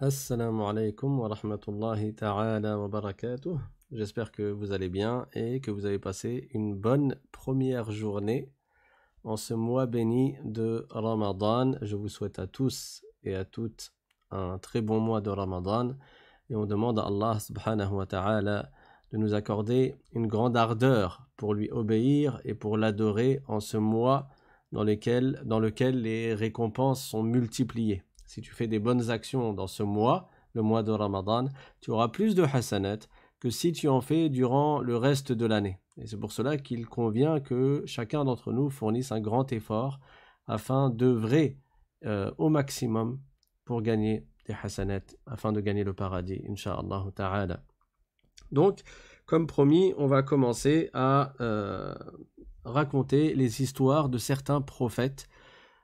Assalamu alaikum wa rahmatullahi ta'ala wa barakatuh. J'espère que vous allez bien et que vous avez passé une bonne première journée en ce mois béni de Ramadan. Je vous souhaite à tous et à toutes un très bon mois de Ramadan et on demande à Allah subhanahu wa ta'ala de nous accorder une grande ardeur pour lui obéir et pour l'adorer en ce mois dans lequel, dans lequel les récompenses sont multipliées si tu fais des bonnes actions dans ce mois, le mois de Ramadan, tu auras plus de hasanat que si tu en fais durant le reste de l'année. Et c'est pour cela qu'il convient que chacun d'entre nous fournisse un grand effort afin d'œuvrer euh, au maximum pour gagner des hasanat, afin de gagner le paradis, inshallah ta'ala. Donc, comme promis, on va commencer à euh, raconter les histoires de certains prophètes,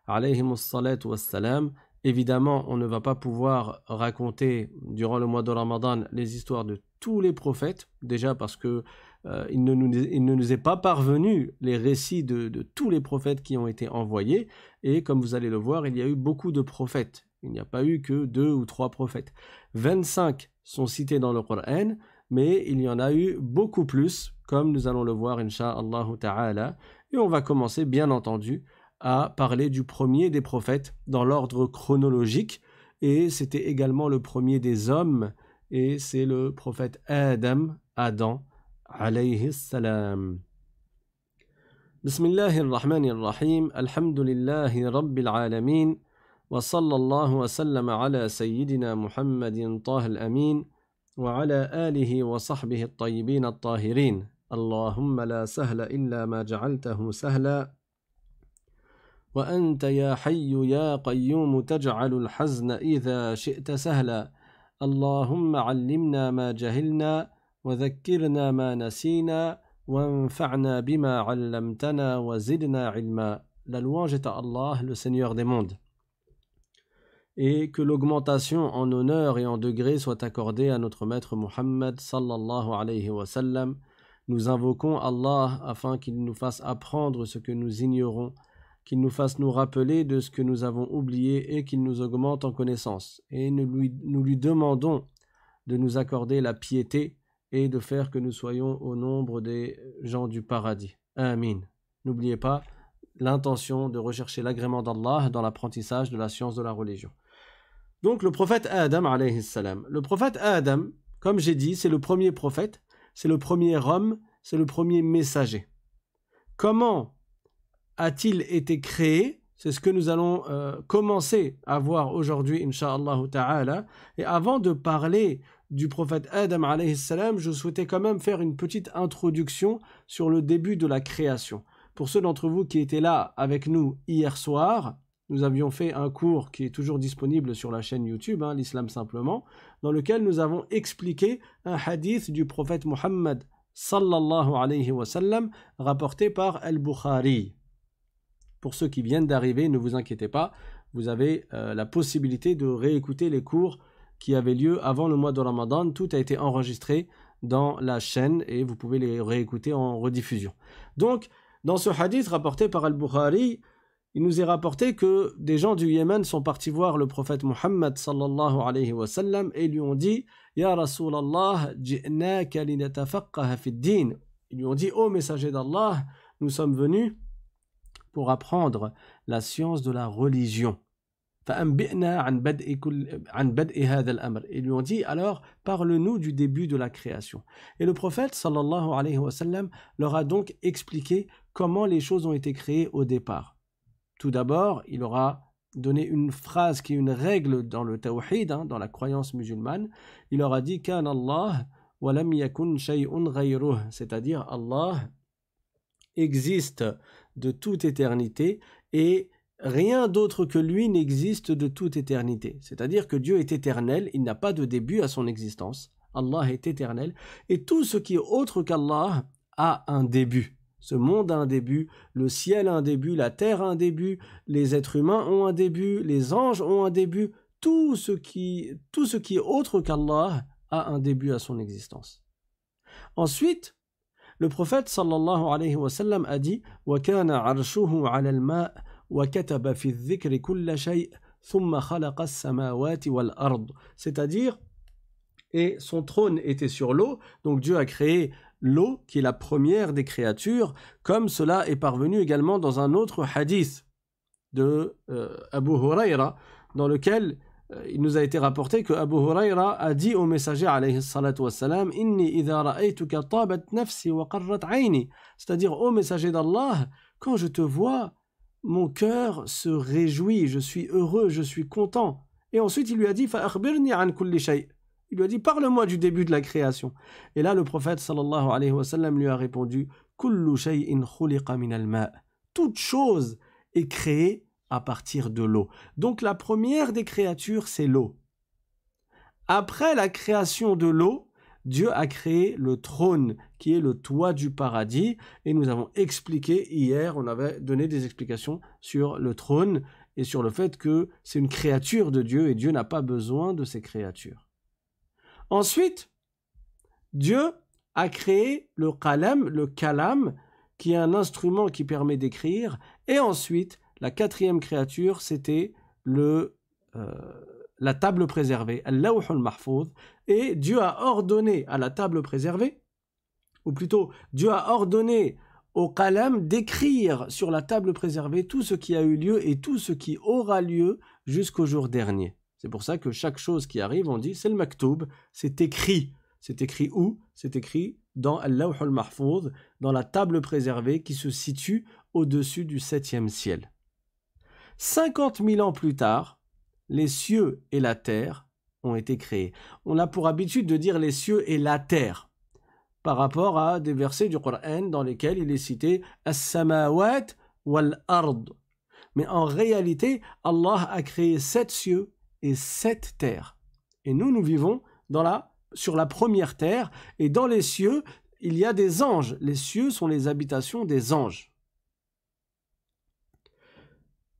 alayhimus salatu wassalam, Évidemment, on ne va pas pouvoir raconter durant le mois de Ramadan les histoires de tous les prophètes, déjà parce que euh, il, ne nous, est pas parvenu les récits de, tous les prophètes qui ont été envoyés, et comme vous allez le voir, il y a eu beaucoup de prophètes. Il n'y a pas eu que deux ou trois prophètes. 25 sont cités dans le Coran, mais il y en a eu beaucoup plus, comme nous allons le voir, Inch'Allah ta'ala. Et on va commencer, bien entendu, a parlé du premier des prophètes dans l'ordre chronologique et c'était également le premier des hommes et c'est le prophète Adam, Adam alayhi salam. بسم الله الرحمن الرحيم الحمد لله رب العالمين وصلى الله وسلم على سيدنا محمد طه الأمين وعلى آله وصحبه الطيبين الطاهرين اللهم لا سهل إلا ما جعلته سهلا وأنت يا حي يا قيوم تجعل الحزن إذا شئت سهلا اللهم علمنا ما جهلنا وذكرنا ما نسينا وانفعنا بما علمتنا وزدنا علما La louange est à Allah, le Seigneur des mondes. Et que l'augmentation en honneur et en degré soit accordée à notre maître Muhammad sallallahu alayhi wa sallam. Nous invoquons Allah afin qu'il nous fasse apprendre ce que nous ignorons qu'il nous fasse nous rappeler de ce que nous avons oublié et qu'il nous augmente en connaissance. Et nous lui, demandons de nous accorder la piété et de faire que nous soyons au nombre des gens du paradis. Amin. N'oubliez pas l'intention de rechercher l'agrément d'Allah dans l'apprentissage de la science de la religion. Donc le prophète Adam, salam. Le prophète Adam, comme j'ai dit, c'est le premier prophète, c'est le premier homme, c'est le premier messager. Comment a-t-il été créé? C'est ce que nous allons euh, commencer à voir aujourd'hui, Inch'Allah ta'ala. Et avant de parler du prophète Adam je souhaitais quand même faire une petite introduction sur le début de la création. Pour ceux d'entre vous qui étaient là avec nous hier soir, nous avions fait un cours qui est toujours disponible sur la chaîne YouTube, hein, l'Islam simplement, dans lequel nous avons expliqué un hadith du prophète Muhammad sallallahu alayhi wa sallam rapporté par Al-Bukhari. Pour ceux qui viennent d'arriver, ne vous inquiétez pas, vous avez euh, la possibilité de réécouter les cours qui avaient lieu avant le mois de Ramadan. Tout a été enregistré dans la chaîne et vous pouvez les réécouter en rediffusion. Donc, dans ce hadith rapporté par Al-Bukhari, il nous est rapporté que des gens du Yémen sont partis voir le prophète Muhammad sallallahu alayhi wa sallam et lui ont dit Ya Rasulallah, ji'naka linatafaqaha fi din. Ils lui ont dit Ô messager d'Allah, nous sommes venus pour apprendre la science de la religion. Ils lui ont dit alors parle-nous du début de la création. Et le prophète sallallahu alayhi wa sallam leur a donc expliqué comment les choses ont été créées au départ. Tout d'abord, il aura donné une phrase qui est une règle dans le tawhid, hein, dans la croyance musulmane. Il leur a dit Kan Allah wa lam yakun shay'un c'est-à-dire Allah existe de toute éternité et rien d'autre que lui n'existe de toute éternité. C'est-à-dire que Dieu est éternel, il n'a pas de début à son existence. Allah est éternel et tout ce qui est autre qu'Allah a un début. Ce monde a un début, le ciel a un début, la terre a un début, les êtres humains ont un début, les anges ont un début, tout ce qui, tout ce qui est autre qu'Allah a un début à son existence. Ensuite, le prophète sallallahu alayhi wa sallam a dit وَكَانَ عَرْشُهُ عَلَى الْمَاءِ وَكَتَبَ فِي الذِّكْرِ كُلَّ شَيْءٍ C'est-à-dire, et son trône était sur l'eau, donc Dieu a créé l'eau, qui est la première des créatures, comme cela est parvenu également dans un autre hadith de euh, Abu Huraira, dans lequel euh, il nous a été rapporté que Abu Huraira a dit au messager alayhi salatu wassalam Inni idha ra'aytuka tabat nafsi wa qarrat ayni C'est-à-dire, au messager d'Allah, quand je te vois, mon cœur se réjouit, je suis heureux, je suis content. Et ensuite, il lui a dit an kulli shay. Il lui a dit Parle-moi du début de la création. Et là, le prophète sallallahu alayhi wa sallam lui a répondu Kullu shay'in khuliqa min al Toute chose est créée à partir de l'eau. Donc la première des créatures, c'est l'eau. Après la création de l'eau, Dieu a créé le trône qui est le toit du paradis et nous avons expliqué hier, on avait donné des explications sur le trône et sur le fait que c'est une créature de Dieu et Dieu n'a pas besoin de ces créatures. Ensuite, Dieu a créé le kalam, le kalam, qui est un instrument qui permet d'écrire, et ensuite, la quatrième créature, c'était le euh, la table préservée, al mahfouz, et Dieu a ordonné à la table préservée, ou plutôt Dieu a ordonné au qalam d'écrire sur la table préservée tout ce qui a eu lieu et tout ce qui aura lieu jusqu'au jour dernier. C'est pour ça que chaque chose qui arrive, on dit c'est le maktoub, c'est écrit. C'est écrit où? C'est écrit dans al dans la table préservée qui se situe au-dessus du septième ciel. 50 000 ans plus tard, les cieux et la terre ont été créés. On a pour habitude de dire les cieux et la terre par rapport à des versets du Coran dans lesquels il est cité as-samawat wal-ard. Mais en réalité, Allah a créé sept cieux et sept terres. Et nous, nous vivons sur la première terre, et dans les cieux, il y a des anges. Les cieux sont les habitations des anges.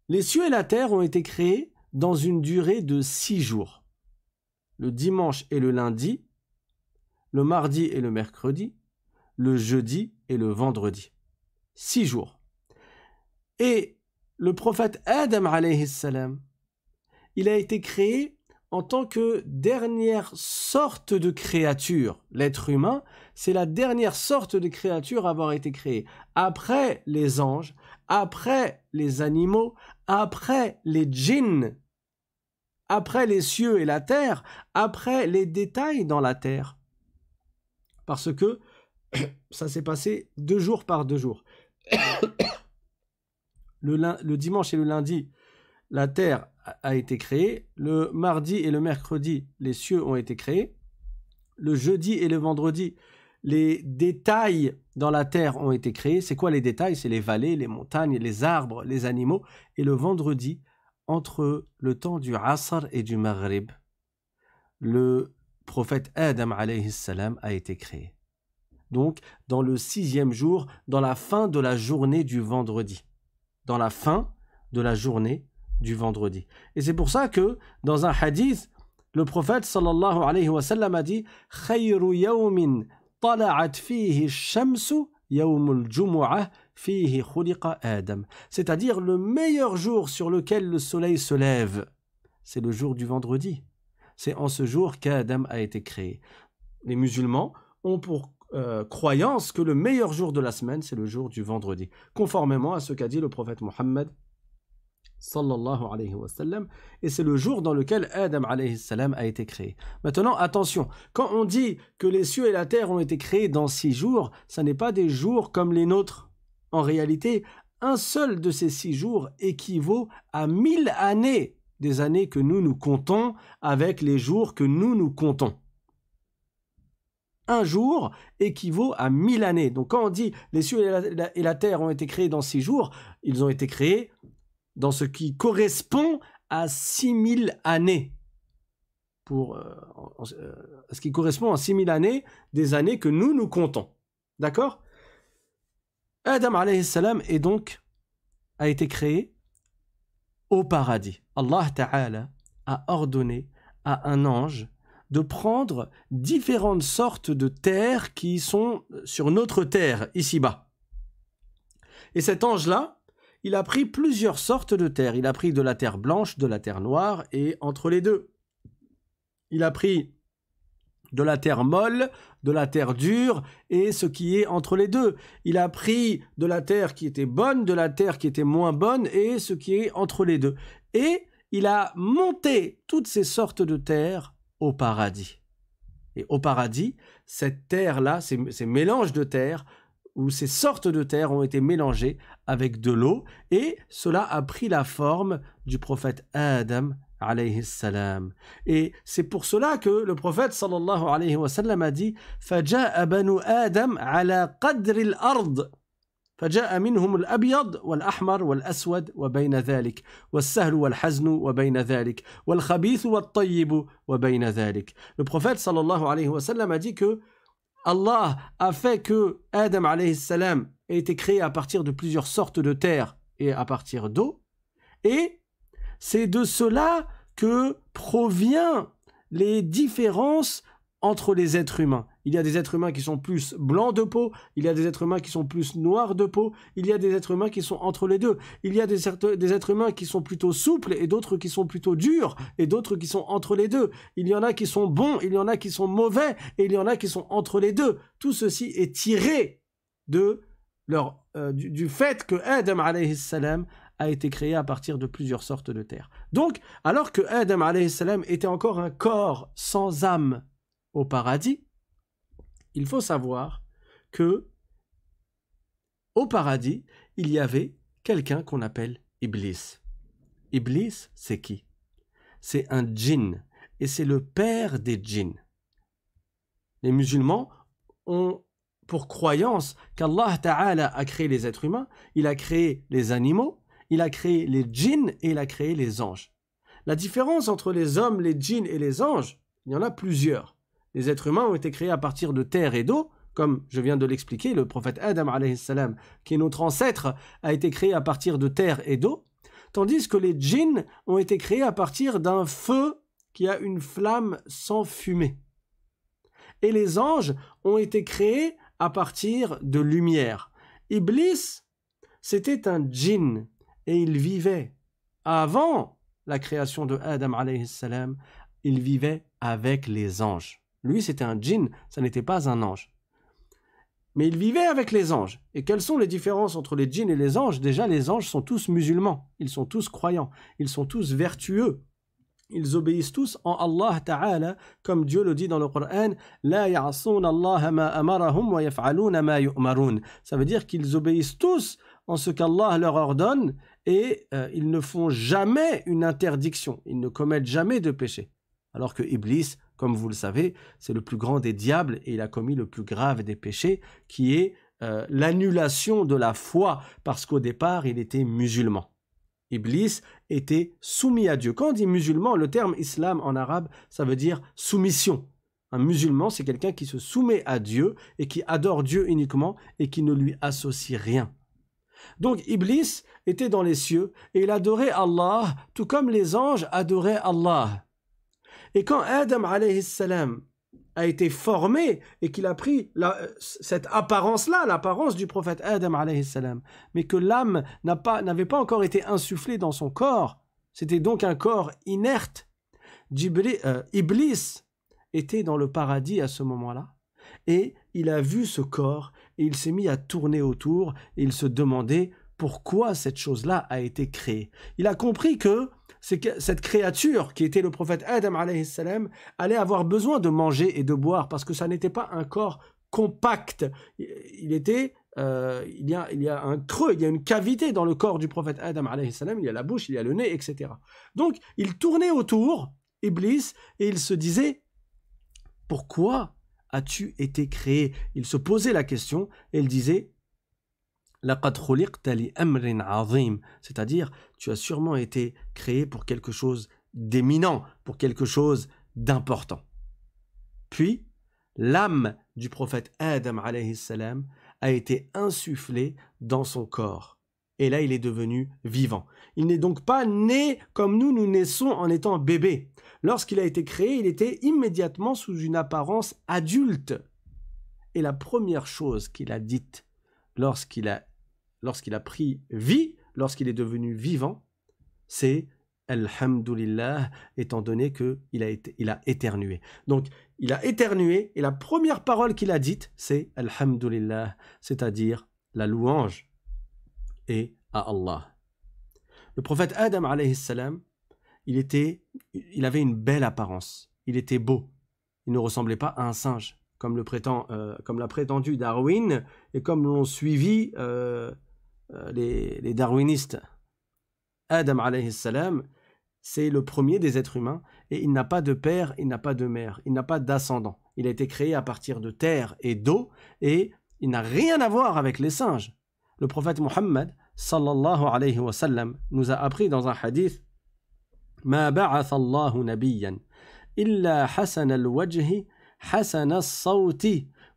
Les cieux et la terre ont été créés dans une durée de six jours. Le dimanche et le lundi, le mardi et le mercredi, le jeudi et le vendredi. Six jours. Et le prophète Adam alayhi salam, il a été créé en tant que dernière sorte de créature. L'être humain, c'est la dernière sorte de créature à avoir été créée. Après les anges, après les animaux, après les djinns, après les cieux et la terre, après les détails dans la terre. Parce que ça s'est passé deux jours par deux jours. le, dimanche et le lundi, la terre a été créée. Le mardi et le mercredi, les cieux ont été créés. Le jeudi et le vendredi, les détails dans la terre ont été créés. C'est quoi les détails? C'est les vallées, les montagnes, les arbres, les animaux. Et le vendredi, entre le temps du Asr et du Maghrib, le prophète Adam a été créé. Donc, dans le sixième jour, dans la fin de la journée du vendredi. Dans la fin de la journée du vendredi. Et c'est pour ça que, dans un hadith, le prophète sallallahu alayhi wa sallam a dit c'est-à-dire le meilleur jour sur lequel le soleil se lève, c'est le jour du vendredi. C'est en ce jour qu'Adam a été créé. Les musulmans ont pour euh, croyance que le meilleur jour de la semaine, c'est le jour du vendredi, conformément à ce qu'a dit le prophète Mohammed sallallahu alayhi wa sallam, et c'est le jour dans lequel Adam salam a été créé. Maintenant, attention, quand on dit que les cieux et la terre ont été créés dans six jours, ça n'est pas des jours comme les nôtres. En réalité, un seul de ces six jours équivaut à mille années des années que nous nous comptons avec les jours que nous nous comptons. Un jour équivaut à mille années. Donc quand on dit les cieux et la, terre ont été créés dans six jours, ils ont été créés dans ce qui correspond à six mille années. Pour euh, euh, ce qui correspond à six mille années des années que nous nous comptons. D'accord? Adam alayhi salam est donc a été créé au paradis. Allah Ta'ala a ordonné à un ange de prendre différentes sortes de terres qui sont sur notre terre ici-bas. Et cet ange-là, il a pris plusieurs sortes de terre. Il a pris de la terre blanche, de la terre noire, et entre les deux. Il a pris de la terre molle, de la terre dure, et ce qui est entre les deux. Il a pris de la terre qui était bonne, de la terre qui était moins bonne, et ce qui est entre les deux. Et il a monté toutes ces sortes de terres au paradis. Et au paradis, cette terre-là, ces, ces mélanges de terre, ou ces sortes de terre ont été mélangées avec de l'eau, et cela a pris la forme du prophète Adam alayhi salam. Et c'est pour cela que le prophète sallallahu alayhi wa sallam a dit فَجَاءَ بَنُو آدَمْ عَلَى قَدْرِ الْأَرْضِ فجاء منهم الأبيض والأحمر والأسود وبين ذلك والسهل والحزن وبين ذلك والخبيث والطيب وبين ذلك Le prophète sallallahu alayhi wa sallam a dit que Allah a fait que Adam alayhi ait été créé à partir de plusieurs sortes de terre et à partir d'eau et c'est de cela que provient les différences entre les êtres humains. Il y a des êtres humains qui sont plus blancs de peau, il y a des êtres humains qui sont plus noirs de peau, il y a des êtres humains qui sont entre les deux. Il y a des, êtres humains qui sont plutôt souples et d'autres qui sont plutôt durs et d'autres qui sont entre les deux. Il y en a qui sont bons, il y en a qui sont mauvais et il y en a qui sont entre les deux. Tout ceci est tiré euh, du, fait que Adam alayhi salam a été créé à partir de plusieurs sortes de terre. Donc, alors que Adam salam était encore un corps sans âme au paradis, il faut savoir que au paradis, il y avait quelqu'un qu'on appelle Iblis. Iblis, c'est qui? C'est un djinn, et c'est le père des djinns. Les musulmans ont pour croyance qu'Allah Ta'ala a créé les êtres humains, il a créé les animaux, il a créé les djinns et il a créé les anges. La différence entre les hommes, les djinns et les anges, il y en a plusieurs. Les êtres humains ont été créés à partir de terre et d'eau, comme je viens de l'expliquer, le prophète Adam, salam, qui est notre ancêtre, a été créé à partir de terre et d'eau, tandis que les djinns ont été créés à partir d'un feu qui a une flamme sans fumée. Et les anges ont été créés à partir de lumière. Iblis, c'était un djinn et il vivait avant la création de Adam salam, il vivait avec les anges. Lui, c'était un djinn, ça n'était pas un ange. Mais il vivait avec les anges. Et quelles sont les différences entre les djinns et les anges? Déjà, les anges sont tous musulmans, ils sont tous croyants, ils sont tous vertueux. Ils obéissent tous en Allah Ta'ala, comme Dieu le dit dans le Coran, La Allah ma Ça veut dire qu'ils obéissent tous en ce qu'Allah leur ordonne et euh, ils ne font jamais une interdiction, ils ne commettent jamais de péché. Alors que Iblis, comme vous le savez, c'est le plus grand des diables et il a commis le plus grave des péchés, qui est euh, l'annulation de la foi, parce qu'au départ, il était musulman. Iblis était soumis à Dieu. Quand on dit musulman, le terme islam en arabe, ça veut dire soumission. Un musulman, c'est quelqu'un qui se soumet à Dieu et qui adore Dieu uniquement et qui ne lui associe rien. Donc Iblis était dans les cieux et il adorait Allah tout comme les anges adoraient Allah. Et quand Adam a été formé et qu'il a pris cette apparence-là, l'apparence du prophète Adam mais que l'âme n'avait pas, encore été insufflée dans son corps, c'était donc un corps inerte. Euh, Iblis était dans le paradis à ce moment-là et il a vu ce corps et il s'est mis à tourner autour et il se demandait pourquoi cette chose-là a été créée. Il a compris que cette créature qui était le prophète Adam allait avoir besoin de manger et de boire parce que ça n'était pas un corps compact. Il était euh, il, y a, il y a un creux, il y a une cavité dans le corps du prophète Adam salam, il y a la bouche, il y a le nez, etc. Donc il tournait autour, Iblis, et il se disait pourquoi as-tu été créé? Il se posait la question et il disait c'est-à-dire, tu as sûrement été créé pour quelque chose d'éminent, pour quelque chose d'important. Puis, l'âme du prophète Adam salam a été insufflée dans son corps. Et là, il est devenu vivant. Il n'est donc pas né comme nous, nous naissons en étant bébé. Lorsqu'il a été créé, il était immédiatement sous une apparence adulte. Et la première chose qu'il a dite lorsqu'il a, lorsqu'il a pris vie lorsqu'il est devenu vivant, c'est Alhamdulillah, étant donné qu'il a, a éternué. Donc, il a éternué, et la première parole qu'il a dite, c'est Alhamdulillah, c'est-à-dire la louange et à Allah. Le prophète Adam, il, était, il avait une belle apparence, il était beau, il ne ressemblait pas à un singe, comme, le euh, l'a prétendu Darwin, et comme l'ont suivi euh, les, les darwinistes. Adam alayhi salam, c'est le premier des êtres humains, et il n'a pas de père, il n'a pas de mère, il n'a pas d'ascendant. Il a été créé à partir de terre et d'eau, et il n'a rien à voir avec les singes. Le prophète Muhammad, sallallahu alayhi wa sallam, nous a appris dans un hadith ما بعث الله نبيا إلا حسن الوجه حسن الصوت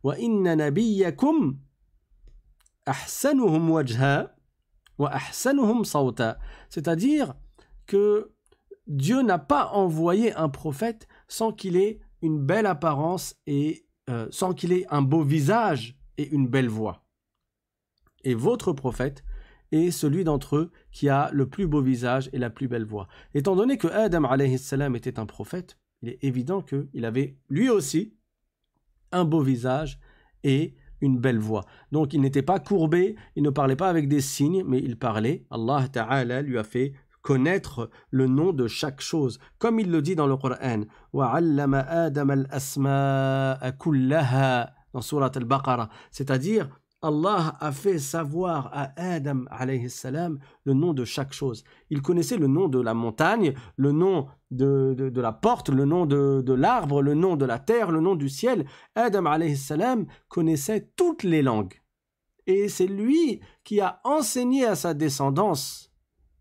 وإن نبيكم c'est-à-dire que Dieu n'a pas envoyé un prophète sans qu'il ait une belle apparence et euh, sans qu'il ait un beau visage et une belle voix. Et votre prophète est celui d'entre eux qui a le plus beau visage et la plus belle voix. Étant donné que Adam salam était un prophète, il est évident qu'il avait lui aussi un beau visage et une belle voix. Donc il n'était pas courbé, il ne parlait pas avec des signes, mais il parlait. Allah Ta'ala lui a fait connaître le nom de chaque chose. Comme il le dit dans le Coran, dans Surat al-Baqarah, c'est-à-dire Allah a fait savoir à Adam salam le nom de chaque chose. Il connaissait le nom de la montagne, le nom de, de, la porte, le nom de, de l'arbre, le nom de la terre, le nom du ciel. Adam salam connaissait toutes les langues. Et c'est lui qui a enseigné à sa descendance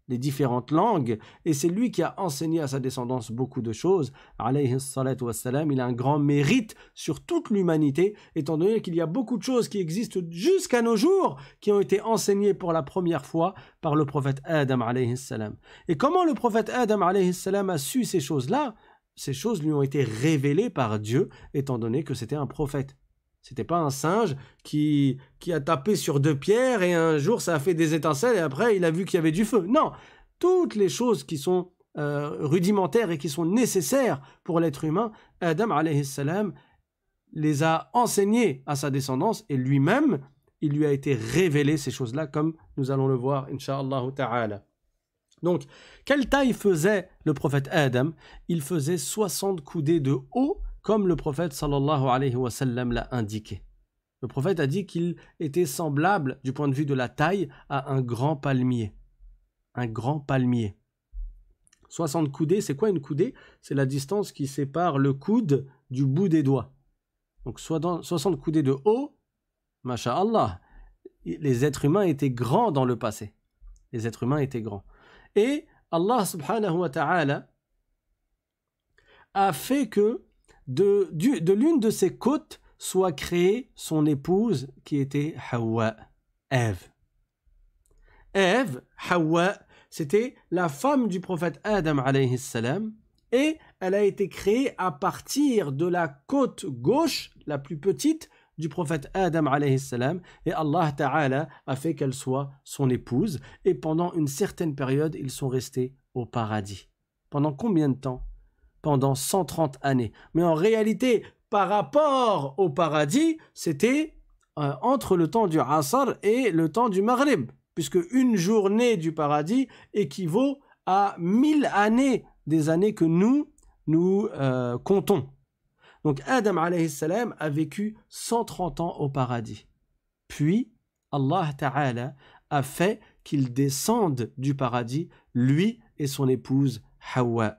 les différentes langues, et c'est lui qui a enseigné à sa descendance beaucoup de choses. Wassalam, il a un grand mérite sur toute l'humanité, étant donné qu'il y a beaucoup de choses qui existent jusqu'à nos jours, qui ont été enseignées pour la première fois par le prophète Adam salam. Et comment le prophète Adam salam a su ces choses-là? Ces choses lui ont été révélées par Dieu, étant donné que c'était un prophète. C'était pas un singe qui, qui a tapé sur deux pierres et un jour ça a fait des étincelles et après il a vu qu'il y avait du feu. Non, toutes les choses qui sont euh, rudimentaires et qui sont nécessaires pour l'être humain, Adam salam les a enseignées à sa descendance et lui-même, il lui a été révélé ces choses-là comme nous allons le voir, inshallah ta'ala. Donc, quelle taille faisait le prophète Adam? Il faisait 60 coudées de haut comme le prophète sallallahu alayhi wa sallam l'a indiqué. Le prophète a dit qu'il était semblable du point de vue de la taille à un grand palmier. Un grand palmier. 60 coudées, c'est quoi une coudée? C'est la distance qui sépare le coude du bout des doigts. Donc 60 coudées de haut, masha'Allah, les êtres humains étaient grands dans le passé. Les êtres humains étaient grands. Et Allah subhanahu wa ta'ala a fait que de, l'une de ses côtes soit créée son épouse qui était Hawa, Ève. Ève, Hawa, c'était la femme du prophète Adam alayhi salam, et elle a été créée à partir de la côte gauche, la plus petite, du prophète Adam alayhi salam, et Allah Ta'ala a fait qu'elle soit son épouse, et pendant une certaine période, ils sont restés au paradis. Pendant combien de temps pendant 130 années. Mais en réalité, par rapport au paradis, c'était euh, entre le temps du Asr et le temps du Maghrib, puisque une journée du paradis équivaut à mille années des années que nous, nous euh, comptons. Donc Adam salam a vécu 130 ans au paradis. Puis Allah a fait qu'il descende du paradis, lui et son épouse Hawa.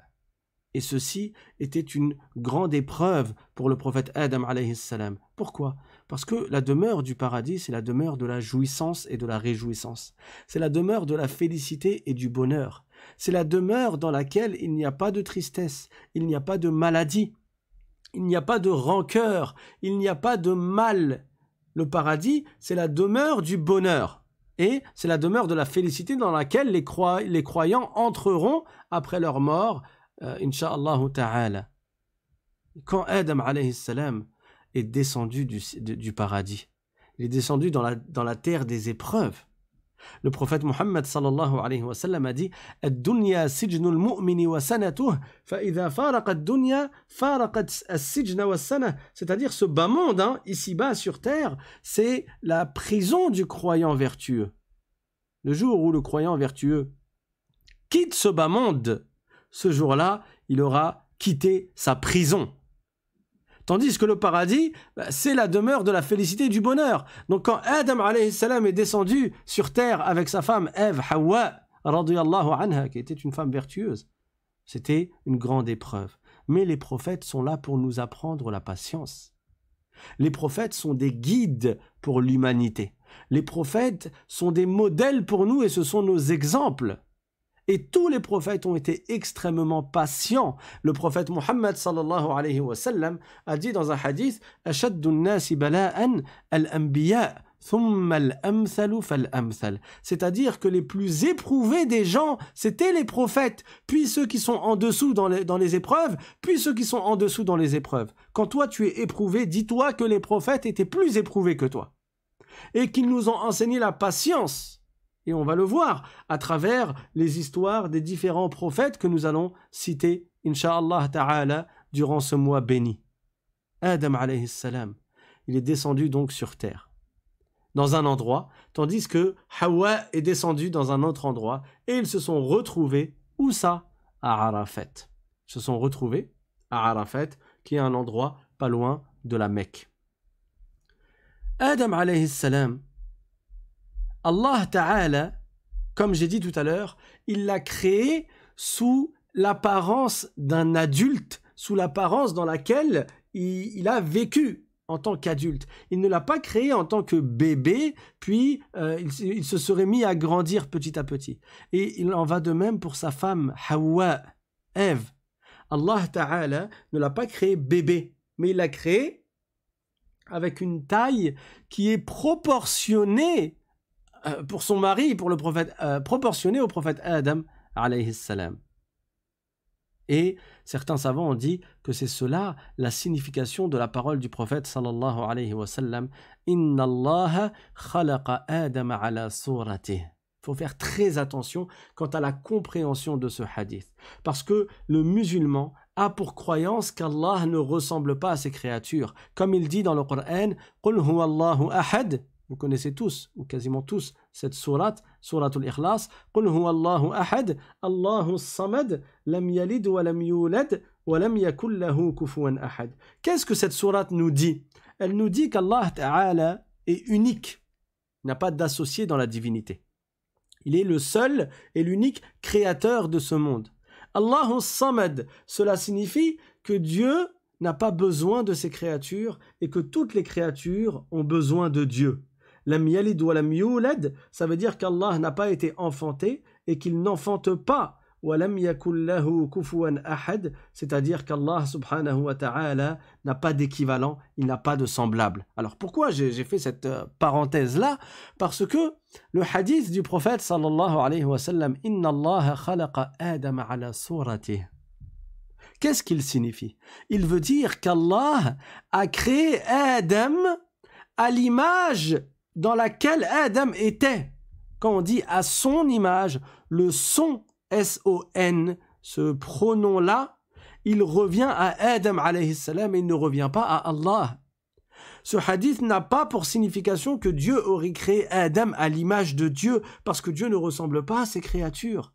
Et ceci était une grande épreuve pour le prophète Adam salam. Pourquoi? Parce que la demeure du paradis, c'est la demeure de la jouissance et de la réjouissance. C'est la demeure de la félicité et du bonheur. C'est la demeure dans laquelle il n'y a pas de tristesse, il n'y a pas de maladie, il n'y a pas de rancœur, il n'y a pas de mal. Le paradis, c'est la demeure du bonheur. Et c'est la demeure de la félicité dans laquelle les croyants entreront après leur mort euh, Inch'Allah Ta'ala, quand Adam alayhi salam est descendu du, du, paradis, il est descendu dans la, dans la terre des épreuves. Le prophète Mohammed sallallahu alayhi wa sallam a dit sijnul mu'mini wa sanatuh, faraqat dunya faraqat wa. C'est-à-dire ce bas monde, hein, ici-bas sur terre, c'est la prison du croyant vertueux. Le jour où le croyant vertueux quitte ce bas monde, ce jour-là, il aura quitté sa prison. Tandis que le paradis, bah, c'est la demeure de la félicité et du bonheur. Donc quand Adam salam est descendu sur terre avec sa femme Ève, Hawa, anha, qui était une femme vertueuse, c'était une grande épreuve. Mais les prophètes sont là pour nous apprendre la patience. Les prophètes sont des guides pour l'humanité. Les prophètes sont des modèles pour nous et ce sont nos exemples. Et tous les prophètes ont été extrêmement patients. Le prophète Muhammad sallallahu alayhi wa sallam a dit dans un hadith c'est-à-dire que les plus éprouvés des gens, c'était les prophètes, puis ceux qui sont en dessous dans les épreuves, puis ceux qui sont en dessous dans les épreuves. Quand toi tu es éprouvé, dis-toi que les prophètes étaient plus éprouvés que toi. Et qu'ils nous ont enseigné la patience et on va le voir à travers les histoires des différents prophètes que nous allons citer, inshallah ta'ala, durant ce mois béni. Adam alayhi salam, il est descendu donc sur terre, dans un endroit, tandis que Hawa est descendu dans un autre endroit, et ils se sont retrouvés, où ça? À Arafat. Ils se sont retrouvés à Arafat, qui est un endroit pas loin de la Mecque. Adam alayhi salam, Allah Ta'ala, comme j'ai dit tout à l'heure, il l'a créé sous l'apparence d'un adulte, sous l'apparence dans laquelle il, a vécu en tant qu'adulte. Il ne l'a pas créé en tant que bébé, puis euh, il, se serait mis à grandir petit à petit. Et il en va de même pour sa femme Hawa, Ève. Allah Ta'ala ne l'a pas créé bébé, mais il l'a créé avec une taille qui est proportionnée euh, pour son mari, pour le prophète, euh, proportionné au prophète Adam alayhi salam. Et certains savants ont dit que c'est cela la signification de la parole du prophète sallallahu alayhi wa sallam Inna Allah khalaqa Adam ala suratih. Il faut faire très attention quant à la compréhension de ce hadith. Parce que le musulman a pour croyance qu'Allah ne ressemble pas à ses créatures. Comme il dit dans le Coran, Allahu vous connaissez tous, ou quasiment tous, cette sourate, suratul ikhlas. قل هو الله أحد الله الصمد لم يلد ولم يولد ولم يكن له كفوا أحد. Qu'est-ce que cette sourate nous dit Elle nous dit qu'Allah Ta'ala est unique, n'a pas d'associé dans la divinité. Il est le seul et l'unique créateur de ce monde. Allahu Samad, cela signifie que Dieu n'a pas besoin de ses créatures et que toutes les créatures ont besoin de Dieu. Lam yalid wa lam yulad, ça veut dire qu'Allah n'a pas été enfanté et qu'il n'enfante pas. Wa lam yakullahu kufuwan ahad, c'est-à-dire qu'Allah subhanahu wa ta'ala n'a pas d'équivalent, il n'a pas de semblable. Alors pourquoi j'ai fait cette euh, parenthèse-là? Parce que le hadith du prophète sallallahu alayhi wa sallam, Inna khalaqa Adam ala. Qu'est-ce qu'il signifie? Il veut dire qu'Allah a créé Adam à l'image dans laquelle Adam était. Quand on dit à son image, le son, S-O-N, ce pronom-là, il revient à Adam alayhi salam et il ne revient pas à Allah. Ce hadith n'a pas pour signification que Dieu aurait créé Adam à l'image de Dieu, parce que Dieu ne ressemble pas à ses créatures.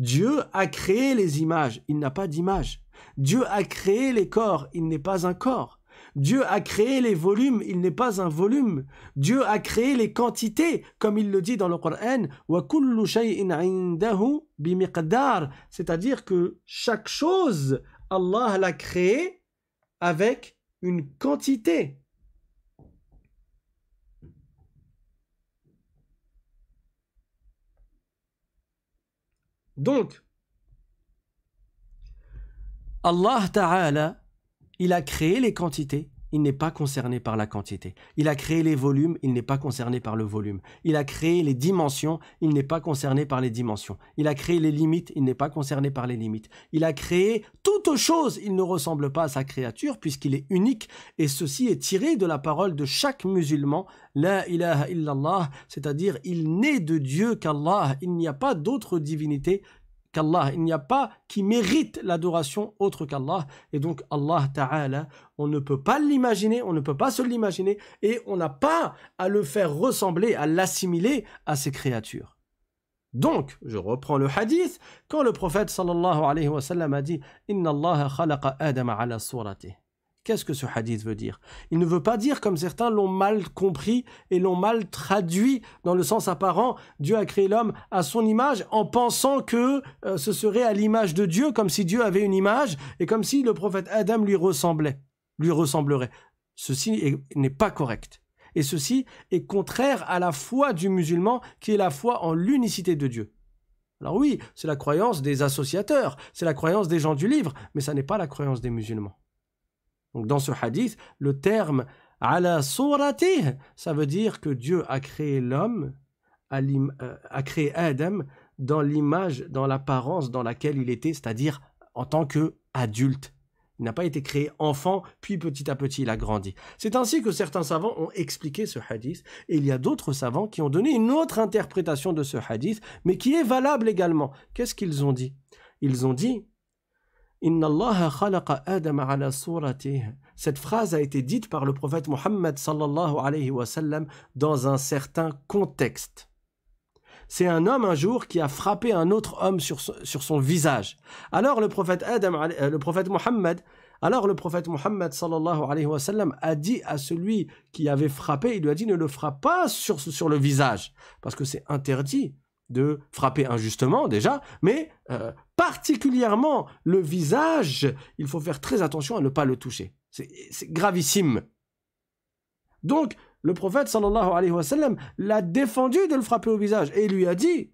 Dieu a créé les images, il n'a pas d'image. Dieu a créé les corps, il n'est pas un corps. Dieu a créé les volumes, il n'est pas un volume. Dieu a créé les quantités, comme il le dit dans le Coran, c'est-à-dire que chaque chose, Allah l'a créé avec une quantité. Donc, Allah Ta'ala il a créé les quantités, il n'est pas concerné par la quantité. Il a créé les volumes, il n'est pas concerné par le volume. Il a créé les dimensions, il n'est pas concerné par les dimensions. Il a créé les limites, il n'est pas concerné par les limites. Il a créé toute chose, il ne ressemble pas à sa créature puisqu'il est unique et ceci est tiré de la parole de chaque musulman, La ilaha illallah, c'est-à-dire il n'est de Dieu qu'Allah, il n'y a pas d'autre divinité qu'Allah, il n'y a pas qui mérite l'adoration autre qu'Allah et donc Allah Ta'ala, on ne peut pas l'imaginer, on ne peut pas se l'imaginer et on n'a pas à le faire ressembler, à l'assimiler à ses créatures. Donc, je reprends le hadith, quand le prophète sallallahu alayhi wa sallam a dit Inna Allah ala. Qu'est-ce que ce hadith veut dire? Il ne veut pas dire, comme certains l'ont mal compris et l'ont mal traduit dans le sens apparent, Dieu a créé l'homme à son image en pensant que euh, ce serait à l'image de Dieu, comme si Dieu avait une image et comme si le prophète Adam lui ressemblait, lui ressemblerait. Ceci n'est pas correct. Et ceci est contraire à la foi du musulman qui est la foi en l'unicité de Dieu. Alors oui, c'est la croyance des associateurs, c'est la croyance des gens du livre, mais ça n'est pas la croyance des musulmans. Donc dans ce hadith, le terme ala surati, ça veut dire que Dieu a créé l'homme, euh, a créé Adam dans l'image, dans l'apparence dans laquelle il était, c'est-à-dire en tant que adulte. Il n'a pas été créé enfant, puis petit à petit il a grandi. C'est ainsi que certains savants ont expliqué ce hadith, et il y a d'autres savants qui ont donné une autre interprétation de ce hadith, mais qui est valable également. Qu'est-ce qu'ils ont dit? Ils ont dit cette phrase a été dite par le prophète Mohammed sallallahu dans un certain contexte. C'est un homme un jour qui a frappé un autre homme sur son, sur son visage. Alors le prophète Adam, euh, le prophète Mohammed, alors le prophète Mohammed sallallahu a dit à celui qui avait frappé, il lui a dit ne le frappe pas sur, sur le visage, parce que c'est interdit de frapper injustement déjà, mais euh, particulièrement le visage, il faut faire très attention à ne pas le toucher. C'est gravissime. Donc, le prophète sallallahu alayhi wa sallam l'a défendu de le frapper au visage et lui a dit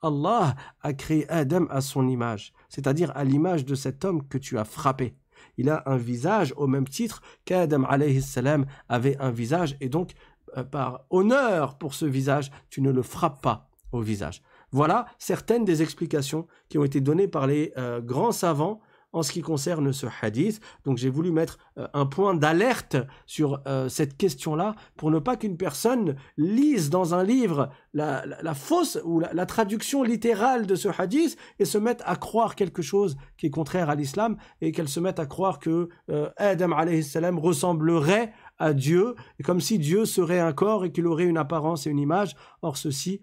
Allah a créé Adam à son image, c'est-à-dire à, l'image de cet homme que tu as frappé. Il a un visage au même titre qu'Adam alayhi salam avait un visage et donc euh, par honneur pour ce visage, tu ne le frappes pas visage. Voilà certaines des explications qui ont été données par les euh, grands savants en ce qui concerne ce hadith. Donc j'ai voulu mettre euh, un point d'alerte sur euh, cette question-là pour ne pas qu'une personne lise dans un livre la, fausse ou la, traduction littérale de ce hadith et se mette à croire quelque chose qui est contraire à l'islam et qu'elle se mette à croire que Adam salam ressemblerait à Dieu, comme si Dieu serait un corps et qu'il aurait une apparence et une image. Or ceci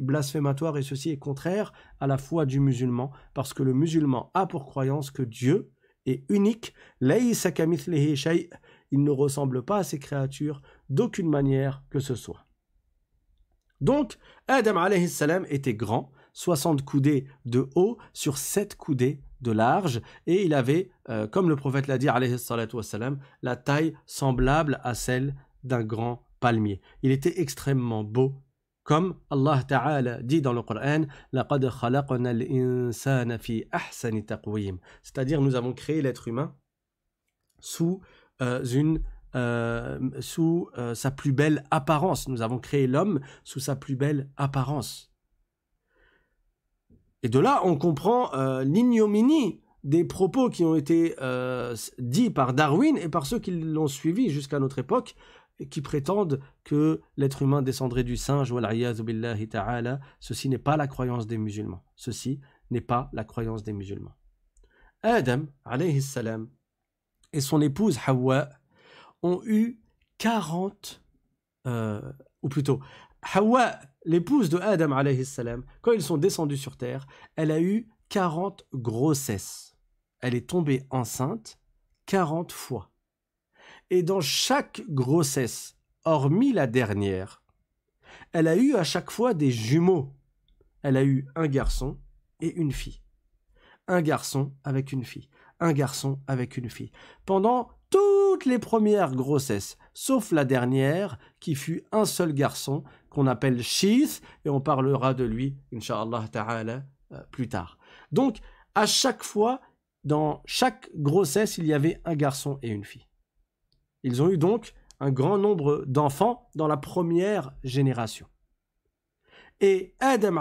blasphématoire et ceci est contraire à la foi du musulman parce que le musulman a pour croyance que Dieu est unique, il ne ressemble pas à ses créatures d'aucune manière que ce soit. Donc, Adam alayhi salam était grand, 60 coudées de haut sur 7 coudées de large, et il avait, euh, comme le prophète l'a dit wassalam, la taille semblable à celle d'un grand palmier. Il était extrêmement beau comme Allah dit dans le Coran, c'est-à-dire nous avons créé l'être humain sous euh, une euh, sous euh, sa plus belle apparence. Nous avons créé l'homme sous sa plus belle apparence. Et de là, on comprend l'ignominie des propos qui ont été dits par Darwin et par ceux qui l'ont suivi jusqu'à notre époque, qui prétendent que l'être humain descendrait du singe, ta'ala, ceci n'est pas la croyance des musulmans. Ceci n'est pas la croyance des musulmans. Adam, alayhi salam, et son épouse Hawa ont eu 40, euh, ou plutôt, Hawa, l'épouse de Adam, alayhi salam, quand ils sont descendus sur terre, elle a eu 40 grossesses. Elle est tombée enceinte 40 fois. Et dans chaque grossesse, hormis la dernière, elle a eu à chaque fois des jumeaux. Elle a eu un garçon et une fille. Un garçon avec une fille. Un garçon avec une fille. Pendant toutes les premières grossesses, sauf la dernière, qui fut un seul garçon, qu'on appelle Shith, et on parlera de lui, Inch'Allah ta'ala, euh, plus tard. Donc, à chaque fois, dans chaque grossesse, il y avait un garçon et une fille. Ils ont eu donc un grand nombre d'enfants dans la première génération. Et Adam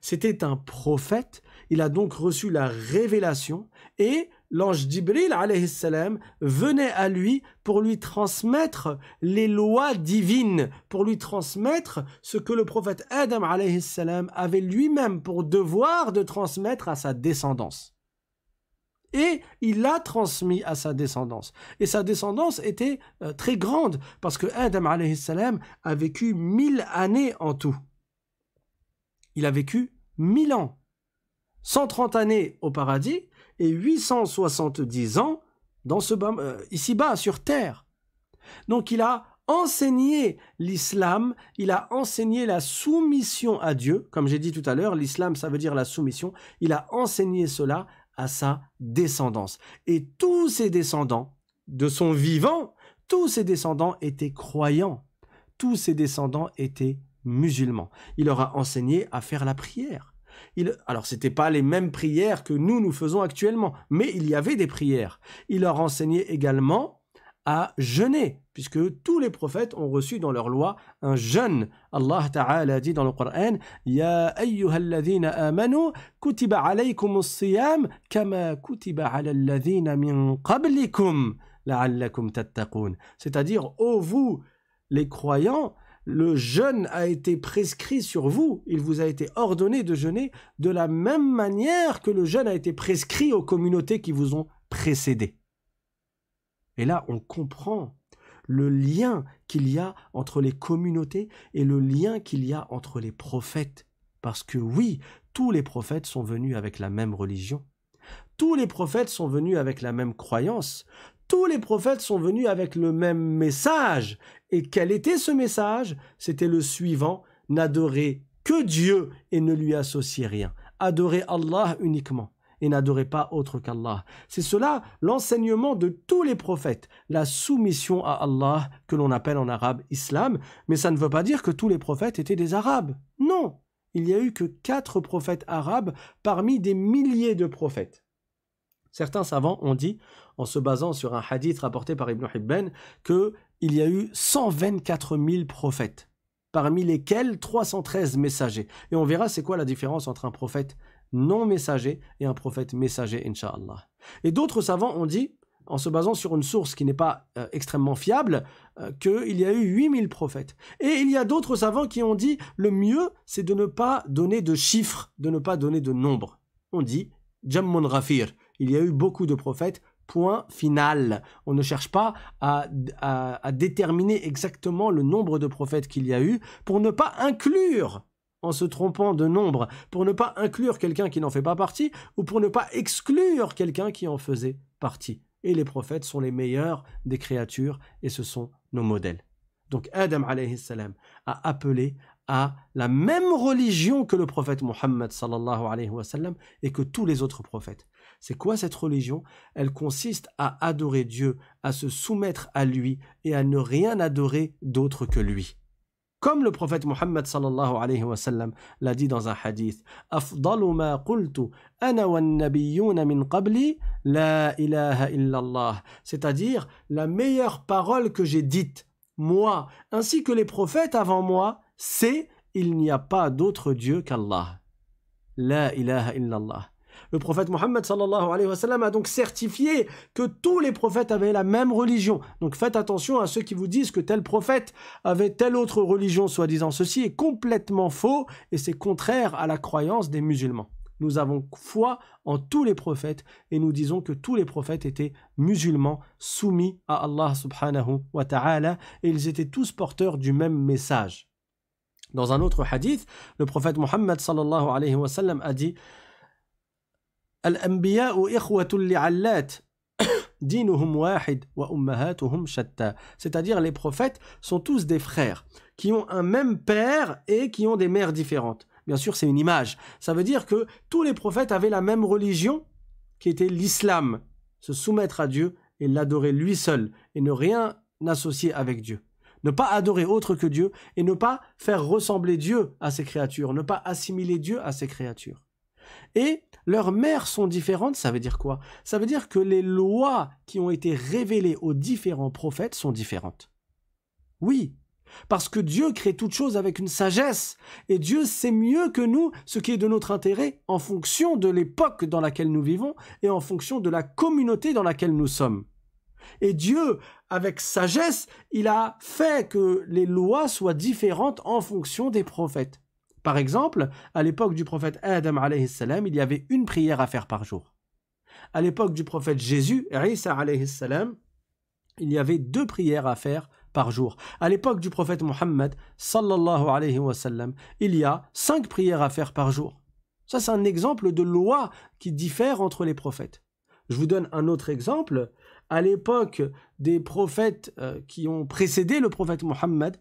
c'était un prophète, il a donc reçu la révélation et l'ange salam venait à lui pour lui transmettre les lois divines, pour lui transmettre ce que le prophète Adam avait lui-même pour devoir de transmettre à sa descendance. Et il l'a transmis à sa descendance. Et sa descendance était euh, très grande parce que Adam salam a vécu mille années en tout. Il a vécu mille ans. 130 années au paradis et 870 ans dans ce euh, ici-bas sur terre. Donc il a enseigné l'islam, il a enseigné la soumission à Dieu, comme j'ai dit tout à l'heure, l'islam ça veut dire la soumission, il a enseigné cela à sa descendance. Et tous ses descendants, de son vivant, tous ses descendants étaient croyants, tous ses descendants étaient musulmans. Il leur a enseigné à faire la prière. Il, alors, ce n'était pas les mêmes prières que nous, nous faisons actuellement, mais il y avait des prières. Il leur enseignait également à jeûner, puisque tous les prophètes ont reçu dans leur loi un jeûne. Allah Ta'ala dit dans le Coran amanu siyam kama. C'est-à-dire, ô vous, les croyants, le jeûne a été prescrit sur vous, il vous a été ordonné de jeûner de la même manière que le jeûne a été prescrit aux communautés qui vous ont précédé. Et là, on comprend le lien qu'il y a entre les communautés et le lien qu'il y a entre les prophètes. Parce que oui, tous les prophètes sont venus avec la même religion. Tous les prophètes sont venus avec la même croyance. Tous les prophètes sont venus avec le même message. Et quel était ce message? C'était le suivant, n'adorez que Dieu et ne lui associez rien. Adorez Allah uniquement et n'adorez pas autre qu'Allah. C'est cela l'enseignement de tous les prophètes, la soumission à Allah que l'on appelle en arabe islam, mais ça ne veut pas dire que tous les prophètes étaient des arabes. Non, il n'y a eu que quatre prophètes arabes parmi des milliers de prophètes. Certains savants ont dit, en se basant sur un hadith rapporté par Ibn Hibban, qu'il y a eu 124 000 prophètes, parmi lesquels 313 messagers. Et on verra c'est quoi la différence entre un prophète non messager et un prophète messager, inshallah. Et d'autres savants ont dit, en se basant sur une source qui n'est pas euh, extrêmement fiable, euh, qu'il y a eu 8000 prophètes. Et il y a d'autres savants qui ont dit, le mieux, c'est de ne pas donner de chiffres, de ne pas donner de nombres. On dit, Jammun Rafir, il y a eu beaucoup de prophètes, point final. On ne cherche pas à, déterminer exactement le nombre de prophètes qu'il y a eu pour ne pas inclure en se trompant de nombre, pour ne pas inclure quelqu'un qui n'en fait pas partie, ou pour ne pas exclure quelqu'un qui en faisait partie. Et les prophètes sont les meilleurs des créatures, et ce sont nos modèles. Donc Adam a appelé à la même religion que le prophète Mohammed et que tous les autres prophètes. C'est quoi cette religion? Elle consiste à adorer Dieu, à se soumettre à lui et à ne rien adorer d'autre que lui. Comme le prophète Mohammed sallallahu alayhi wa sallam l'a dit dans un hadith, ma qultu ana min qabli la ilaha illallah. C'est-à-dire la meilleure parole que j'ai dite, moi, ainsi que les prophètes avant moi, c'est il n'y a pas d'autre Dieu qu'Allah. La ilaha illallah. Le prophète Mohammed sallallahu alayhi wa sallam a donc certifié que tous les prophètes avaient la même religion. Donc faites attention à ceux qui vous disent que tel prophète avait telle autre religion, soi-disant. Ceci est complètement faux et c'est contraire à la croyance des musulmans. Nous avons foi en tous les prophètes et nous disons que tous les prophètes étaient musulmans, soumis à Allah subhanahu wa ta'ala et ils étaient tous porteurs du même message. Dans un autre hadith, le prophète Mohammed sallallahu alayhi wa sallam a dit c'est-à-dire les prophètes sont tous des frères qui ont un même père et qui ont des mères différentes. Bien sûr, c'est une image. Ça veut dire que tous les prophètes avaient la même religion qui était l'islam, se soumettre à Dieu et l'adorer lui seul et ne rien associer avec Dieu. Ne pas adorer autre que Dieu et ne pas faire ressembler Dieu à ses créatures, ne pas assimiler Dieu à ses créatures. Et leurs mères sont différentes, ça veut dire quoi? Ça veut dire que les lois qui ont été révélées aux différents prophètes sont différentes. Oui, Parce que Dieu crée toutes choses avec une sagesse. Et Dieu sait mieux que nous ce qui est de notre intérêt en fonction de l'époque dans laquelle nous vivons et en fonction de la communauté dans laquelle nous sommes. Et Dieu, avec sagesse, il a fait que les lois soient différentes en fonction des prophètes. Par exemple, à l'époque du prophète Adam salam, il y avait une prière à faire par jour. À l'époque du prophète Jésus, Isa salam, il y avait deux prières à faire par jour. À l'époque du prophète Mohammed, sallallahu alayhi wa il y a cinq prières à faire par jour. Ça, c'est un exemple de loi qui diffère entre les prophètes. Je vous donne un autre exemple. À l'époque des prophètes euh, qui ont précédé le prophète Mohammed,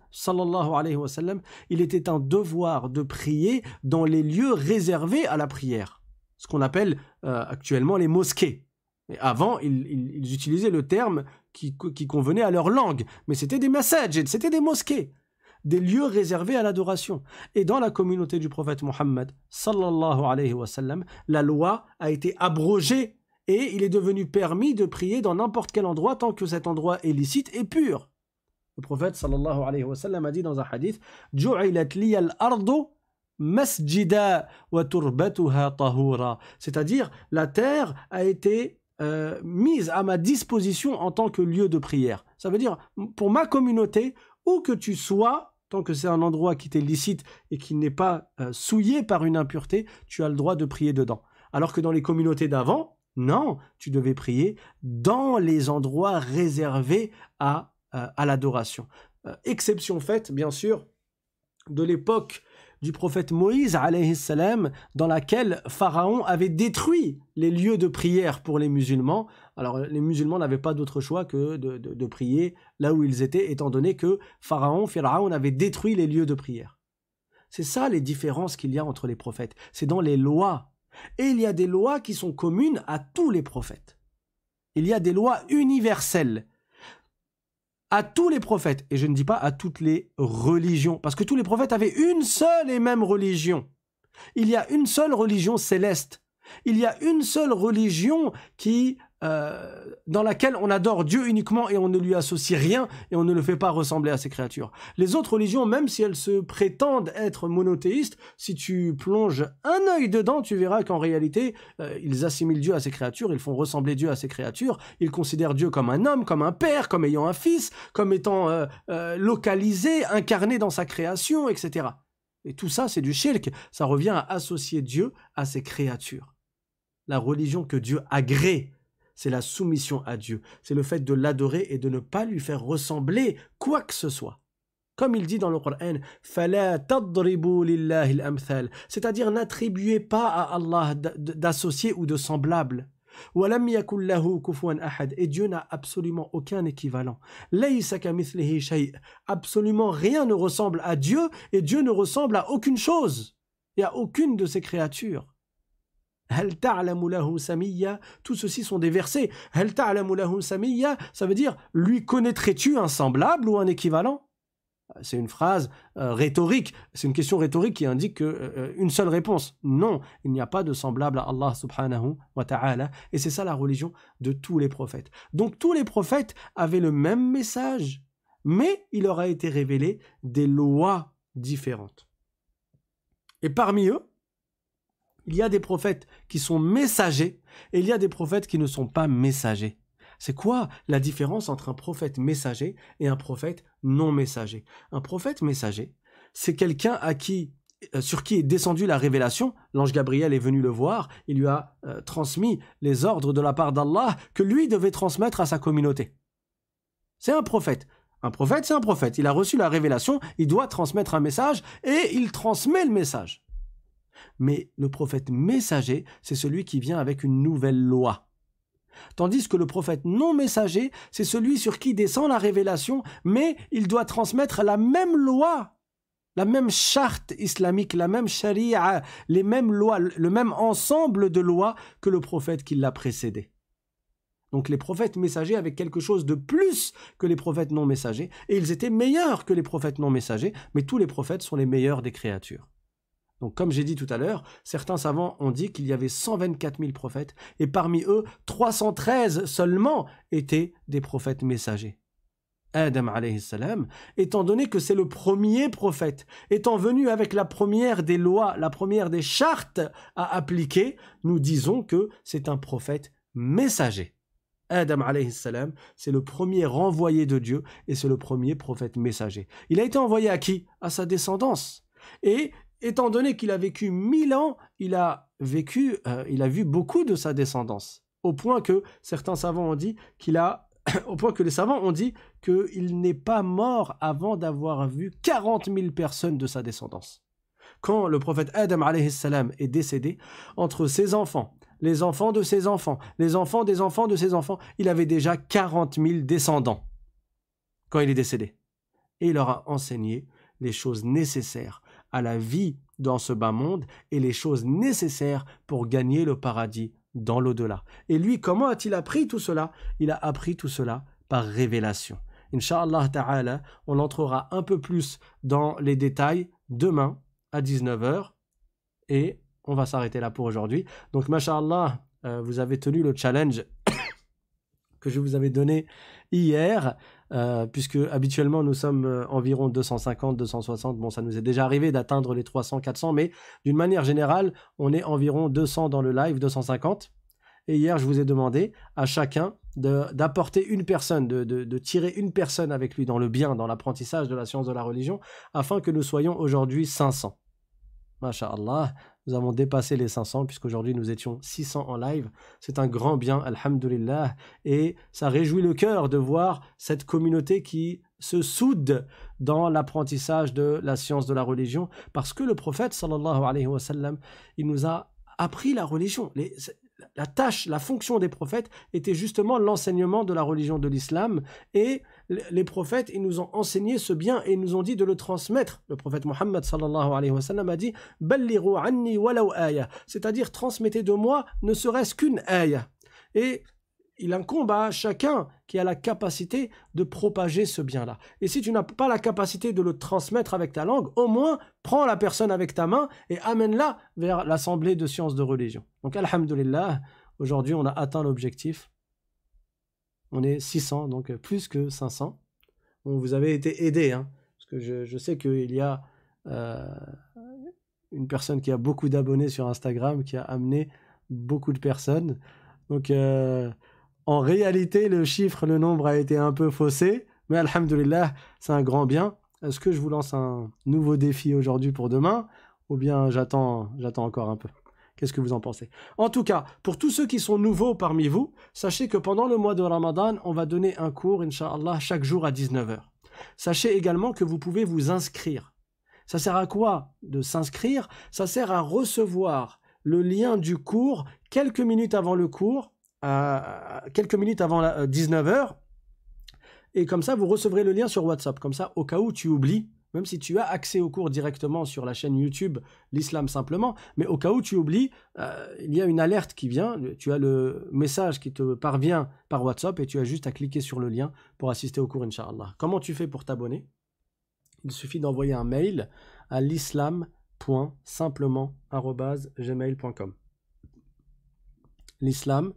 il était un devoir de prier dans les lieux réservés à la prière. Ce qu'on appelle euh, actuellement les mosquées. Avant, ils, utilisaient le terme qui, convenait à leur langue, mais c'était des messages, c'était des mosquées, des lieux réservés à l'adoration. Et dans la communauté du prophète Mohammed, la loi a été abrogée et il est devenu permis de prier dans n'importe quel endroit tant que cet endroit est licite et pur. Le prophète sallallahu alayhi wa sallam a dit dans un hadith c'est-à-dire la terre a été euh, mise à ma disposition en tant que lieu de prière. Ça veut dire, pour ma communauté, où que tu sois, tant que c'est un endroit qui t'est licite et qui n'est pas euh, souillé par une impureté, tu as le droit de prier dedans. Alors que dans les communautés d'avant, non, tu devais prier dans les endroits réservés à, euh, à l'adoration. exception faite, bien sûr, de l'époque du prophète Moïse, salam, dans laquelle Pharaon avait détruit les lieux de prière pour les musulmans. Alors les musulmans n'avaient pas d'autre choix que de, prier là où ils étaient, étant donné que Pharaon, Pharaon avait détruit les lieux de prière. C'est ça les différences qu'il y a entre les prophètes. C'est dans les lois. Et il y a des lois qui sont communes à tous les prophètes. Il y a des lois universelles à tous les prophètes, et je ne dis pas à toutes les religions, parce que tous les prophètes avaient une seule et même religion. Il y a une seule religion céleste. Il y a une seule religion qui euh, dans laquelle on adore Dieu uniquement et on ne lui associe rien et on ne le fait pas ressembler à ses créatures. Les autres religions, même si elles se prétendent être monothéistes, si tu plonges un œil dedans, tu verras qu'en réalité, euh, ils assimilent Dieu à ses créatures, ils font ressembler Dieu à ses créatures, ils considèrent Dieu comme un homme, comme un père, comme ayant un fils, comme étant euh, localisé, incarné dans sa création, etc. Et tout ça, c'est du shirk. Ça revient à associer Dieu à ses créatures. La religion que Dieu agrée c'est la soumission à Dieu, c'est le fait de l'adorer et de ne pas lui faire ressembler quoi que ce soit. Comme il dit dans le Coran, c'est-à-dire n'attribuez pas à Allah d'associés ou de semblables. Et Dieu n'a absolument aucun équivalent. Absolument rien ne ressemble à Dieu et Dieu ne ressemble à aucune chose et à aucune de ses créatures. Tout ceci sont des versets. Ça veut dire lui connaîtrais-tu un semblable ou un équivalent? C'est une phrase euh, rhétorique. C'est une question rhétorique qui indique que, euh, euh, une seule réponse. Non, il n'y a pas de semblable à Allah subhanahu wa ta'ala. Et c'est ça la religion de tous les prophètes. Donc tous les prophètes avaient le même message, mais il leur a été révélé des lois différentes. Et parmi eux, il y a des prophètes qui sont messagers et il y a des prophètes qui ne sont pas messagers. C'est quoi la différence entre un prophète messager et un prophète non messager? Un prophète messager, c'est quelqu'un à qui euh, sur qui est descendue la révélation, l'ange Gabriel est venu le voir, il lui a euh, transmis les ordres de la part d'Allah que lui devait transmettre à sa communauté. C'est un prophète. Un prophète, c'est un prophète. Il a reçu la révélation, il doit transmettre un message et il transmet le message. Mais le prophète messager, c'est celui qui vient avec une nouvelle loi. Tandis que le prophète non messager, c'est celui sur qui descend la révélation, mais il doit transmettre la même loi, la même charte islamique, la même charia, les mêmes lois, le même ensemble de lois que le prophète qui l'a précédé. Donc les prophètes messagers avaient quelque chose de plus que les prophètes non messagers, et ils étaient meilleurs que les prophètes non messagers, mais tous les prophètes sont les meilleurs des créatures. Donc, comme j'ai dit tout à l'heure, certains savants ont dit qu'il y avait 124 000 prophètes, et parmi eux, 313 seulement étaient des prophètes messagers. Adam salam, étant donné que c'est le premier prophète, étant venu avec la première des lois, la première des chartes à appliquer, nous disons que c'est un prophète messager. Adam salam, c'est le premier renvoyé de Dieu et c'est le premier prophète messager. Il a été envoyé à qui? À sa descendance. Et étant donné qu'il a vécu mille ans, il a vécu, euh, il a vu beaucoup de sa descendance. Au point que certains savants ont dit qu'il a au point que les savants ont dit qu'il n'est pas mort avant d'avoir vu 40 000 personnes de sa descendance. Quand le prophète Adam salam est décédé, entre ses enfants, les enfants de ses enfants, les enfants des enfants de ses enfants, il avait déjà 40 000 descendants quand il est décédé. Et il leur a enseigné les choses nécessaires à la vie dans ce bas monde et les choses nécessaires pour gagner le paradis dans l'au-delà. Et lui, comment a-t-il appris tout cela? Il a appris tout cela par révélation. Inch'Allah ta'ala, on entrera un peu plus dans les détails demain à 19h et on va s'arrêter là pour aujourd'hui. Donc, masha'Allah, euh, vous avez tenu le challenge que je vous avais donné hier, euh, puisque habituellement nous sommes euh, environ 250, 260. Bon, ça nous est déjà arrivé d'atteindre les 300, 400, mais d'une manière générale, on est environ 200 dans le live, 250. Et hier, je vous ai demandé à chacun d'apporter une personne, de, de, tirer une personne avec lui dans le bien, dans l'apprentissage de la science de la religion, afin que nous soyons aujourd'hui 500. Masha'Allah, nous avons dépassé les 500 puisqu'aujourd'hui nous étions 600 en live. C'est un grand bien, alhamdulillah. Et ça réjouit le cœur de voir cette communauté qui se soude dans l'apprentissage de la science de la religion parce que le prophète sallallahu alayhi wa sallam, il nous a appris la religion. La tâche, la fonction des prophètes était justement l'enseignement de la religion de l'islam et les prophètes, ils nous ont enseigné ce bien et ils nous ont dit de le transmettre. Le prophète Mohammed sallallahu alayhi wa a dit c'est-à-dire transmettez de moi ne serait-ce qu'une ayah. Et il incombe à chacun qui a la capacité de propager ce bien-là. Et si tu n'as pas la capacité de le transmettre avec ta langue, au moins prends la personne avec ta main et amène-la vers l'assemblée de sciences de religion. Donc, alhamdulillah, aujourd'hui, on a atteint l'objectif. On est 600, donc plus que 500. vous avez été aidé, hein, parce que je, sais qu'il y a euh, une personne qui a beaucoup d'abonnés sur Instagram, qui a amené beaucoup de personnes. Donc, euh, en réalité, le chiffre, le nombre a été un peu faussé, mais alhamdulillah, c'est un grand bien. Est-ce que je vous lance un nouveau défi aujourd'hui pour demain ou bien j'attends j'attends encore un peu? Qu'est-ce que vous en pensez? En tout cas, pour tous ceux qui sont nouveaux parmi vous, sachez que pendant le mois de Ramadan, on va donner un cours, Inch'Allah, chaque jour à 19h. Sachez également que vous pouvez vous inscrire. Ça sert à quoi de s'inscrire? Ça sert à recevoir le lien du cours quelques minutes avant le cours quelques minutes avant 19h. Euh, et comme ça, vous recevrez le lien sur WhatsApp. Comme ça, au cas où tu oublies, même si tu as accès au cours directement sur la chaîne YouTube L'Islam simplement, mais au cas où tu oublies, euh, il y a une alerte qui vient, tu as le message qui te parvient par WhatsApp et tu as juste à cliquer sur le lien pour assister au cours, Inch'Allah. Comment tu fais pour t'abonner? Il suffit d'envoyer un mail à l'islam.simplement.gmail.com L'islam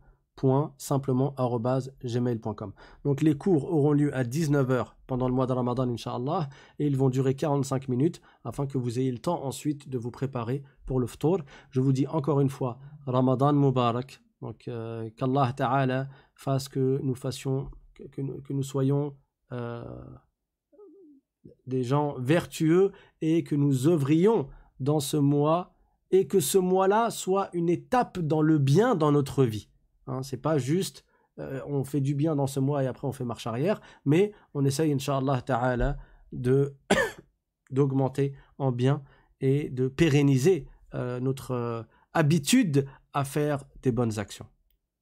gmail.com Donc les cours auront lieu à 19h pendant le mois de Ramadan, Inch'Allah, et ils vont durer 45 minutes afin que vous ayez le temps ensuite de vous préparer pour le ftour. Je vous dis encore une fois, Ramadan Mubarak. Donc euh, qu'Allah Ta'ala fasse que nous fassions, que, nous, soyons euh, des gens vertueux et que nous œuvrions dans ce mois et que ce mois-là soit une étape dans le bien dans notre vie. Hein, c'est pas juste euh, on fait du bien dans ce mois et après on fait marche arrière, mais on essaye, Inch'Allah Ta'ala, d'augmenter en bien et de pérenniser euh, notre euh, habitude à faire des bonnes actions.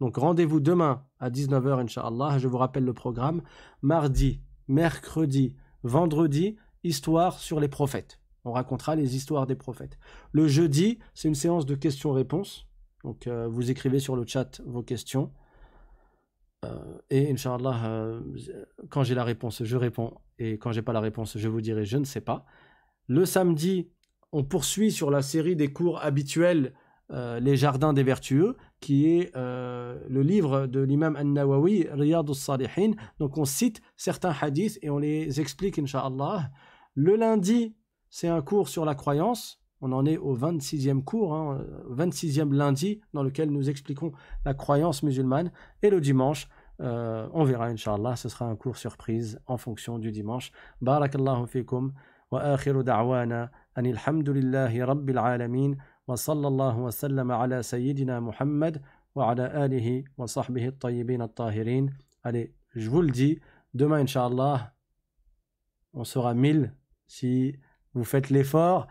Donc rendez-vous demain à 19h, Inch'Allah. Je vous rappelle le programme. Mardi, mercredi, vendredi, histoire sur les prophètes. On racontera les histoires des prophètes. Le jeudi, c'est une séance de questions-réponses. Donc euh, vous écrivez sur le chat vos questions. Euh, et Inch'Allah, euh, quand j'ai la réponse, je réponds. Et quand j'ai pas la réponse, je vous dirai je ne sais pas. Le samedi, on poursuit sur la série des cours habituels Les Jardins des Vertueux, qui est le livre de l'imam An-Nawawi, Riyad al-Salihin. Donc on cite certains hadiths et on les explique, inshallah. Le lundi, c'est un cours sur la croyance. On en est au 26e cours, hein, euh, 26e lundi, dans lequel nous expliquons la croyance musulmane. Et le dimanche, euh, on verra, Inch'Allah, ce sera un cours surprise en fonction du dimanche. Barakallahu fikum wa akhiru da'wana an rabbil alamin wa sallallahu wa sallam ala sayyidina Muhammad wa ala alihi wa sahbihi at-tayyibin at-tahirin. Allez, je vous le dis, demain, Inch'Allah, on sera 1000 si vous faites l'effort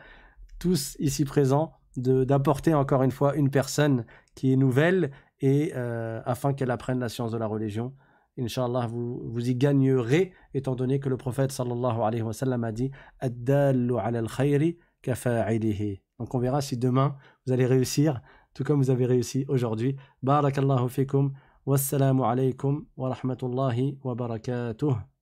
tous ici présents, d'apporter encore une fois une personne qui est nouvelle et euh, afin qu'elle apprenne la science de la religion. Inch'Allah, vous, vous y gagnerez, étant donné que le prophète sallallahu alayhi wa sallam a dit Ad-dallu ala al-khayri Donc on verra si demain vous allez réussir, tout comme vous avez réussi aujourd'hui. Barakallahu fikum. Wassalamu alaykum wa rahmatullahi wa barakatuh.